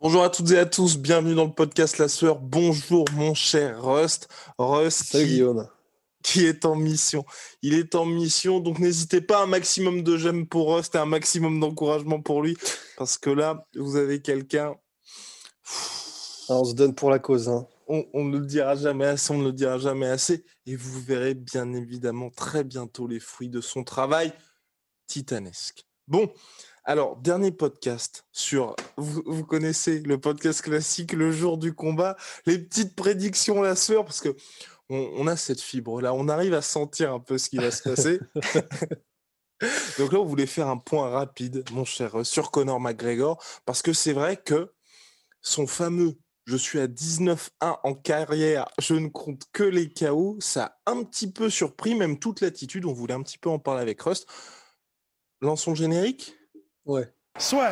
Bonjour à toutes et à tous, bienvenue dans le podcast La Sueur. Bonjour mon cher Rust. Rust qui, est en mission. Il est en mission, donc n'hésitez pas un maximum de j'aime pour Rust et un maximum d'encouragement pour lui. Parce que là, vous avez quelqu'un... Alors, on se donne pour la cause. Hein. On, on ne le dira jamais assez, on ne le dira jamais assez. Et vous verrez bien évidemment très bientôt les fruits de son travail titanesque. Bon, alors, dernier podcast sur, vous, vous connaissez le podcast classique, le jour du combat, les petites prédictions, la sueur, parce que on, on a cette fibre-là, on arrive à sentir un peu ce qui va se passer. Donc là, on voulait faire un point rapide, mon cher, euh, sur Conor McGregor, parce que c'est vrai que son fameux je suis à 19-1 en carrière, je ne compte que les KO, ça a un petit peu surpris, même toute l'attitude, on voulait un petit peu en parler avec Rust. Lançons le générique Ouais. Soit.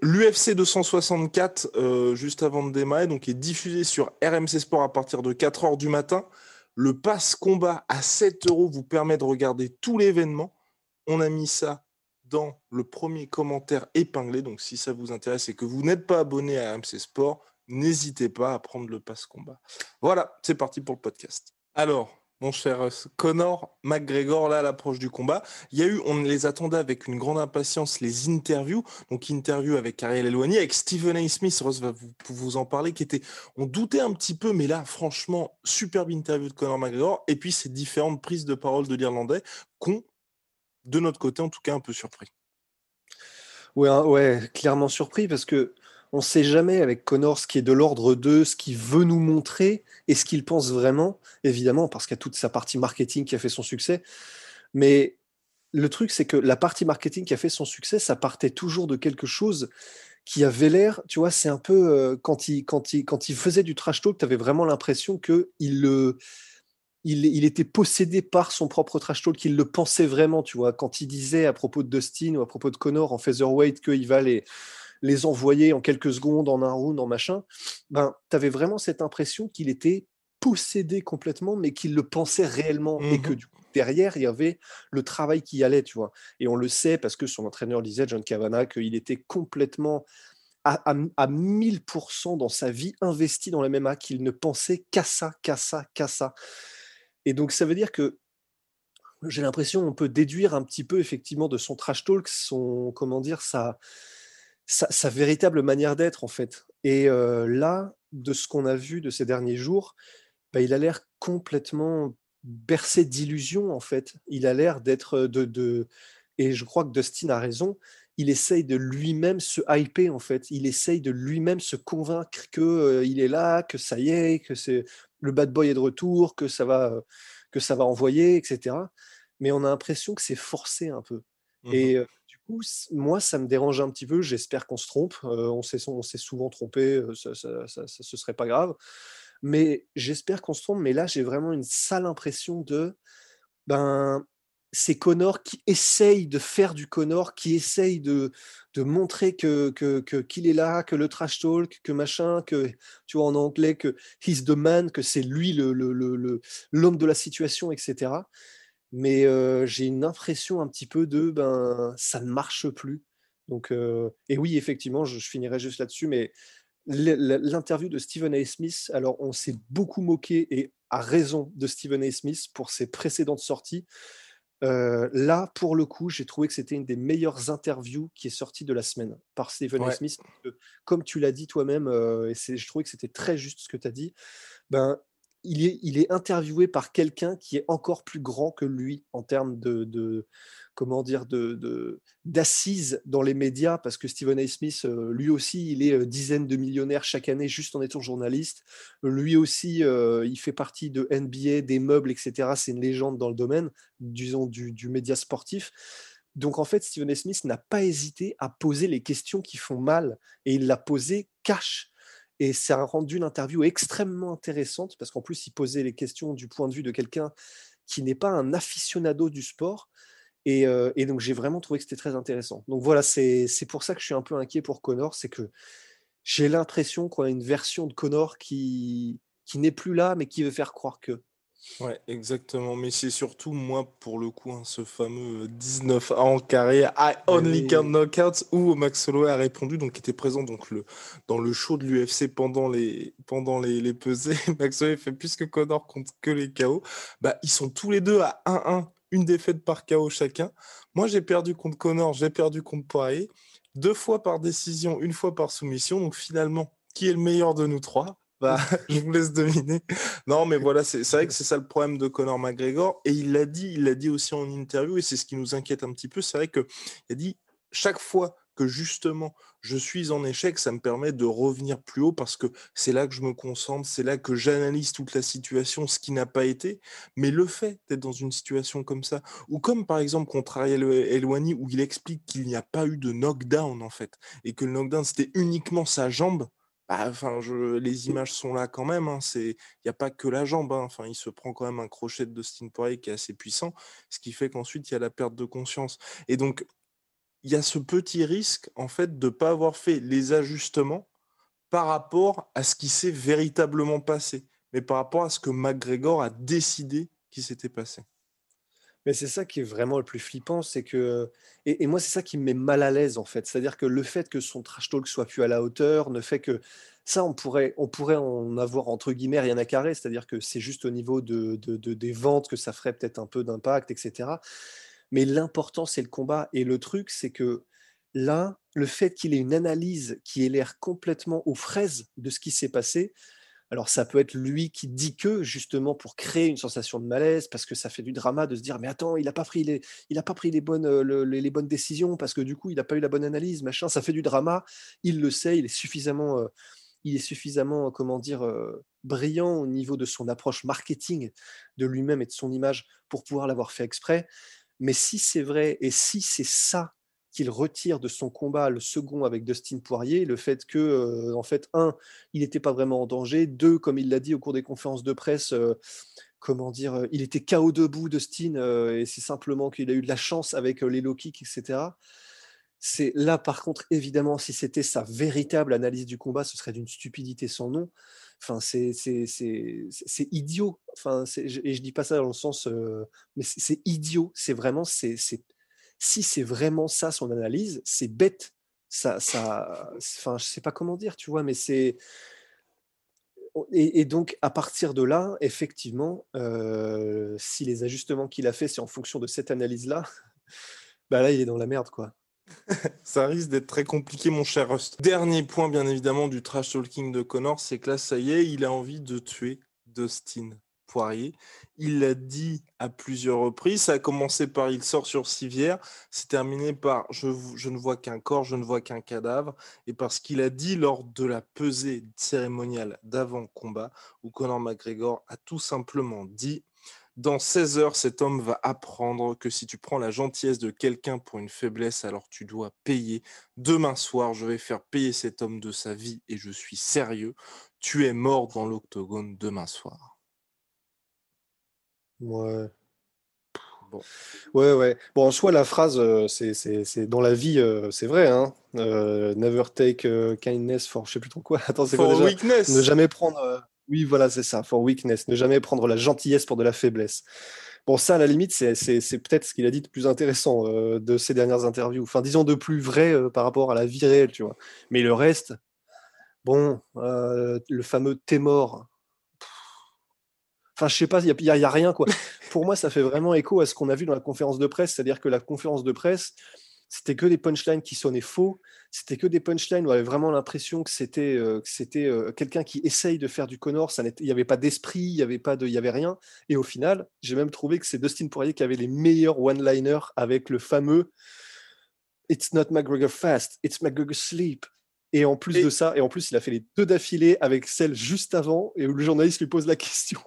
L'UFC 264, euh, juste avant de démarrer, donc est diffusé sur RMC Sport à partir de 4h du matin. Le pass combat à 7 euros vous permet de regarder tout l'événement. On a mis ça dans le premier commentaire épinglé. Donc si ça vous intéresse et que vous n'êtes pas abonné à RMC Sport, n'hésitez pas à prendre le pass combat. Voilà, c'est parti pour le podcast. Alors, mon cher euh, Connor McGregor, là, à l'approche du combat. Il y a eu, on les attendait avec une grande impatience, les interviews. Donc, interview avec Ariel Eloigny, avec Stephen A. Smith, Ross va vous, vous en parler, qui était, on doutait un petit peu, mais là, franchement, superbe interview de Connor McGregor. Et puis, ces différentes prises de parole de l'Irlandais qu'on, de notre côté, en tout cas, un peu surpris. Ouais, hein, ouais, clairement surpris parce que on sait jamais avec Connor ce qui est de l'ordre de ce qu'il veut nous montrer et ce qu'il pense vraiment, évidemment, parce qu'il y a toute sa partie marketing qui a fait son succès. Mais le truc, c'est que la partie marketing qui a fait son succès, ça partait toujours de quelque chose qui avait l'air, tu vois, c'est un peu euh, quand, il, quand, il, quand il faisait du trash talk, tu avais vraiment l'impression que il le. Il, il, était possédé par son propre trash talk, qu'il le pensait vraiment, tu vois. Quand il disait à propos de Dustin ou à propos de Connor en featherweight qu'il va les, les envoyer en quelques secondes, en un round, en machin, ben, tu avais vraiment cette impression qu'il était possédé complètement, mais qu'il le pensait réellement et que Mhm. du coup, derrière, il y avait le travail qui allait, tu vois. Et on le sait parce que son entraîneur disait, John Kavanagh, qu'il était complètement à, à, à 1000% dans sa vie investi dans la MMA, qu'il ne pensait qu'à ça, qu'à ça, qu'à ça. Et donc, ça veut dire que j'ai l'impression on peut déduire un petit peu effectivement de son trash talk, son comment dire sa sa, véritable manière d'être en fait. Et là, de ce qu'on a vu de ces derniers jours, bah, il a l'air complètement bercé d'illusions en fait. Il a l'air d'être de, de et je crois que Dustin a raison. Il essaye de lui-même se hyper en fait. Il essaye de lui-même se convaincre euh, il est là, que ça y est, que c'est le bad boy est de retour, que ça va que ça va envoyer, etc. Mais on a l'impression que c'est forcé un peu. Mhm. Et du coup, moi, ça me dérange un petit peu. J'espère qu'on se trompe. On s'est souvent trompé. Ça, ça, ça- ce serait pas grave. Mais j'espère qu'on se trompe. Mais là, j'ai vraiment une sale impression de ben c'est Connor qui essaye de faire du Connor, qui essaye de, de montrer que que- que- qu'il est là, que le trash talk, que machin, que tu vois en anglais que he's the man, que c'est lui le le- le- l'homme de la situation, etc. Mais euh, j'ai une impression un petit peu de ben ça ne marche plus. Donc euh, et oui effectivement je, je finirai juste là-dessus, mais l'interview de Stephen A. Smith, alors on s'est beaucoup moqué et à raison de Stephen A. Smith pour ses précédentes sorties. Euh, là, pour le coup, j'ai trouvé que c'était une des meilleures interviews qui est sortie de la semaine par Stephen A. Smith. Comme tu l'as dit toi-même, euh, et c'est- je trouvais que c'était très juste ce que tu as dit, ben, il est, interviewé par quelqu'un qui est encore plus grand que lui en termes de, comment dire, de, d'assises dans les médias, parce que Stephen A. Smith, euh, lui aussi, il est euh, dizaine de millionnaires chaque année juste en étant journaliste. Lui aussi, euh, il fait partie de NBA, des meubles, etc. C'est une légende dans le domaine, disons, du, du média sportif. Donc en fait, Stephen A. Smith n'a pas hésité à poser les questions qui font mal, et il l'a posé cash. Et ça a rendu l'interview extrêmement intéressante parce qu'en plus, il posait les questions du point de vue de quelqu'un qui n'est pas un aficionado du sport. Et, euh, donc, j'ai vraiment trouvé que c'était très intéressant. Donc voilà, c'est pour ça que je suis un peu inquiet pour Connor. C'est que j'ai l'impression qu'on a une version de Connor qui, qui n'est plus là, mais qui veut faire croire que. Ouais, exactement. Mais c'est surtout, moi, pour le coup, hein, ce fameux 19 A en carrière, I only can knockouts, où Max Holloway a répondu, donc qui était présent donc, le, dans le show de l'UFC pendant les, pendant les, les pesées. Max Holloway fait plus que Connor contre que les KO. Bah, ils sont tous les deux à 1-1, une défaite par KO chacun. Moi, j'ai perdu contre Connor, j'ai perdu contre Poirier. Deux fois par décision, une fois par soumission. Donc finalement, qui est le meilleur de nous trois? Bah, je vous laisse deviner. Non, mais voilà, c'est vrai que c'est ça le problème de Conor McGregor. Et il l'a dit, il l'a dit aussi en interview, et c'est ce qui nous inquiète un petit peu. C'est vrai qu'il a dit chaque fois que justement je suis en échec, ça me permet de revenir plus haut parce que c'est là que je me concentre, c'est là que j'analyse toute la situation, ce qui n'a pas été. Mais le fait d'être dans une situation comme ça, ou comme par exemple contre Ariel Elwani, où il explique qu'il n'y a pas eu de knockdown en fait, et que le knockdown c'était uniquement sa jambe, enfin, je, les images sont là quand même. Hein, il n'y a pas que la jambe. Hein, enfin, il se prend quand même un crochet de Dustin Poirier qui est assez puissant, ce qui fait qu'ensuite il y a la perte de conscience. Et donc, il y a ce petit risque en fait de ne pas avoir fait les ajustements par rapport à ce qui s'est véritablement passé, mais par rapport à ce que McGregor a décidé qui s'était passé. Mais c'est ça qui est vraiment le plus flippant, c'est que et, moi c'est ça qui me met mal à l'aise en fait, c'est-à-dire que le fait que son trash talk soit plus à la hauteur ne fait que ça on pourrait on pourrait en avoir entre guillemets rien à carrer, c'est-à-dire que c'est juste au niveau de, des ventes que ça ferait peut-être un peu d'impact, etc. Mais l'important c'est le combat. Et le truc c'est que là le fait qu'il ait une analyse qui ait l'air complètement aux fraises de ce qui s'est passé, alors ça peut être lui qui dit que justement pour créer une sensation de malaise parce que ça fait du drama de se dire mais attends il n'a pas pris les il a pas pris les bonnes euh, les, bonnes décisions parce que du coup il n'a pas eu la bonne analyse machin ça fait du drama. Il le sait il est suffisamment euh, il est suffisamment comment dire euh, brillant au niveau de son approche marketing de lui-même et de son image pour pouvoir l'avoir fait exprès. Mais si c'est vrai et si c'est ça qu'il retire de son combat le second avec Dustin Poirier, le fait que, euh, en fait, un, il n'était pas vraiment en danger, deux, comme il l'a dit au cours des conférences de presse, euh, comment dire, euh, il était KO debout, Dustin, et c'est simplement qu'il a eu de la chance avec les low kicks, etc. C'est là, par contre, évidemment, si c'était sa véritable analyse du combat, ce serait d'une stupidité sans nom. Enfin, c'est idiot. Enfin, et je dis pas ça dans le sens, mais c'est idiot. C'est vraiment, c'est si c'est vraiment ça son analyse, c'est bête. Ça, ça, enfin, je sais pas comment dire, tu vois, mais c'est. Et, donc, à partir de là, effectivement, euh, si les ajustements qu'il a fait, c'est en fonction de cette analyse-là, bah là, il est dans la merde, quoi. ça risque d'être très compliqué, mon cher Rust. Dernier point, bien évidemment, du trash talking de Connor, c'est que là, ça y est, il a envie de tuer Dustin. Poirier. Il l'a dit à plusieurs reprises. Ça a commencé par il sort sur civière. C'est terminé par je, je, ne vois qu'un corps, je ne vois qu'un cadavre. Et parce qu'il a dit lors de la pesée cérémoniale d'avant-combat, où Conor McGregor a tout simplement dit dans 16 heures, cet homme va apprendre que si tu prends la gentillesse de quelqu'un pour une faiblesse, alors tu dois payer. Demain soir, je vais faire payer cet homme de sa vie et je suis sérieux. Tu es mort dans l'octogone demain soir. Ouais. Bon. Ouais, ouais. Bon, en soi, la phrase, euh, c'est, c'est, dans la vie, euh, c'est vrai. Hein. Euh, never take kindness for je sais plus trop quoi. Attends, c'est quoi déjà? weakness. Ne jamais prendre. Oui, voilà, c'est ça. For weakness. Ne jamais prendre la gentillesse pour de la faiblesse. Bon, ça, à la limite, c'est, c'est, peut-être ce qu'il a dit de plus intéressant de ces dernières interviews. Enfin, disons de plus vrai par rapport à la vie réelle, tu vois. Mais le reste, bon, le fameux t'es mort Enfin, je sais pas, il n'y a, rien. quoi. Pour moi, ça fait vraiment écho à ce qu'on a vu dans la conférence de presse. C'est-à-dire que la conférence de presse, c'était que des punchlines qui sonnaient faux, c'était que des punchlines où on avait vraiment l'impression que c'était euh, euh, quelqu'un qui essaye de faire du Connor, il n'y avait pas d'esprit, il n'y avait, de, y avait rien. Et au final, j'ai même trouvé que c'est Dustin Poirier qui avait les meilleurs one-liners avec le fameux It's not McGregor fast, it's McGregor sleep. Et en plus de ça, et en plus, il a fait les deux d'affilée avec celle juste avant, et où le journaliste lui pose la question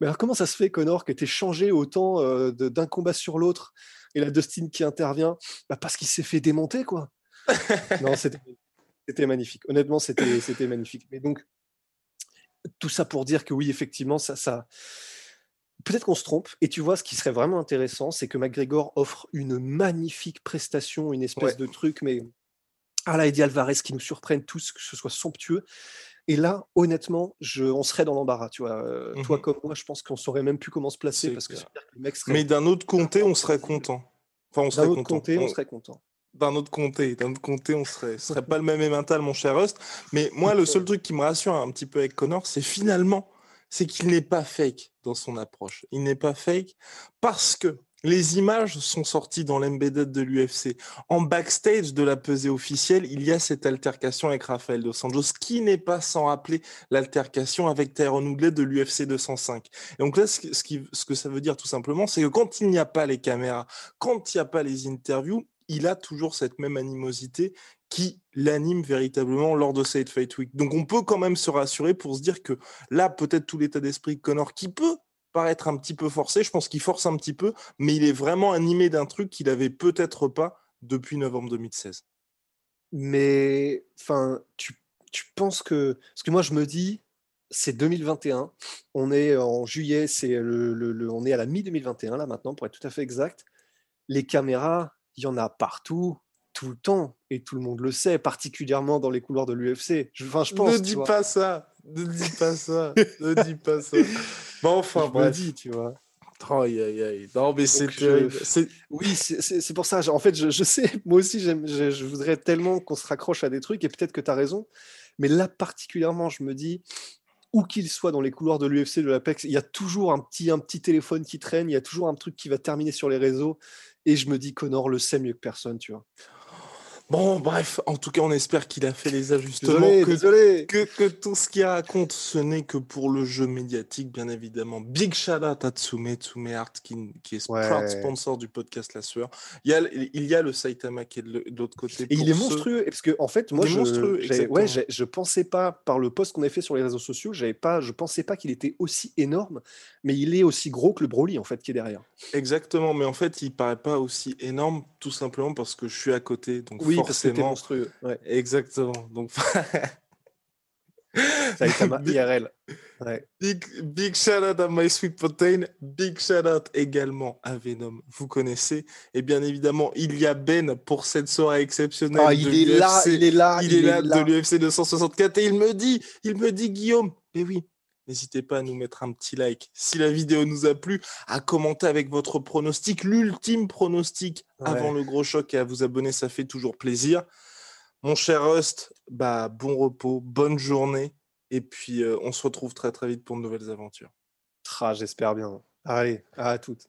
Mais alors, comment ça se fait, Connor, que tu changé autant euh, d'un combat sur l'autre Et la Dustin qui intervient? Bah, Parce qu'il s'est fait démonter, quoi. non, c'était magnifique. Honnêtement, c'était magnifique. Mais donc, tout ça pour dire que oui, effectivement, ça. ça... Peut-être qu'on se trompe, et tu vois, ce qui serait vraiment intéressant, c'est que McGregor offre une magnifique prestation, une espèce de truc, mais à la Eddie Alvarez qui nous surprennent tous, que ce soit somptueux. Et là, honnêtement, je, on serait dans l'embarras. Tu vois, euh, toi mmh comme moi, je pense qu'on saurait même plus comment se placer parce que, Mais d'un autre comté, on serait content. Enfin, on serait d'un autre comté, on... serait content. D'un autre comté, d'un autre comté, on serait, serait pas le même mental, mon cher Rust. Mais moi, le seul truc qui me rassure un petit peu avec Connor, c'est finalement, c'est qu'il n'est pas fake dans son approche. Il n'est pas fake parce que les images sont sorties dans l'embedded de l'UFC. En backstage de la pesée officielle, il y a cette altercation avec Rafael Dos Anjos, qui n'est pas sans rappeler l'altercation avec Tyrone Woodley de l'UFC 205. Et donc là, ce, que ça veut dire tout simplement, c'est que quand il n'y a pas les caméras, quand il n'y a pas les interviews, il a toujours cette même animosité qui l'anime véritablement lors de cette Fight Week. Donc on peut quand même se rassurer pour se dire que là, peut-être tout l'état d'esprit de Connor qui peut paraître un petit peu forcé. Je pense qu'il force un petit peu, mais il est vraiment animé d'un truc qu'il avait peut-être pas depuis novembre 2016. Mais enfin, tu, tu penses que parce que moi je me dis c'est 2021, on est en juillet, c'est le, on est à la mi 2021 là maintenant pour être tout à fait exact. Les caméras, il y en a partout, tout le temps, et tout le monde le sait, particulièrement dans les couloirs de l'UFC. Enfin, je pense. Ne dis pas ça, ne dis pas ça, ne dis pas ça. Bon, enfin, je bref. dis, tu vois. Aïe, aïe, aïe. Non, mais c'est Oui, c'est pour ça. En fait, je, je sais, moi aussi, je, je, voudrais tellement qu'on se raccroche à des trucs, et peut-être que tu as raison. Mais là, particulièrement, je me dis, où qu'il soit dans les couloirs de l'UFC, de l'Apex, il y a toujours un petit, un petit téléphone qui traîne, il y a toujours un truc qui va terminer sur les réseaux. Et je me dis, Connor le sait mieux que personne, tu vois. Bon, bref, en tout cas, on espère qu'il a fait les ajustements. que, Que, tout ce qu'il raconte, ce n'est que pour le jeu médiatique, bien évidemment. Big shout out à Tsume, Tsume Art, qui, qui est proud sponsor du podcast La Sueur. Il y a, il y a le Saitama qui est de l'autre côté. Et il est monstrueux, parce que, en fait, moi, je, monstrueux, ouais, je pensais pas, par le post qu'on a fait sur les réseaux sociaux, j'avais pas, je pensais pas qu'il était aussi énorme, mais il est aussi gros que le Broly, en fait, qui est derrière. Exactement, mais en fait, il paraît pas aussi énorme, tout simplement parce que je suis à côté. Donc oui, forcément. Monstrueux. Ouais. Exactement. Donc. Ça a été IRL. Ouais. Big, big shout out à My Sweet Protein. Big shout out également à Venom. Vous connaissez. Et bien évidemment, il y a Ben pour cette soirée exceptionnelle. Ah, il, est là, il est là, il, est, là, de l'UFC 264. Et il me dit, il me dit, Guillaume, mais oui, N'hésitez pas à nous mettre un petit like si la vidéo nous a plu, à commenter avec votre pronostic, l'ultime pronostic avant le gros choc et à vous abonner, ça fait toujours plaisir. Mon cher Rust, bah, bon repos, bonne journée et puis euh, on se retrouve très très vite pour de nouvelles aventures. Ah, J'espère bien. Allez, à toutes.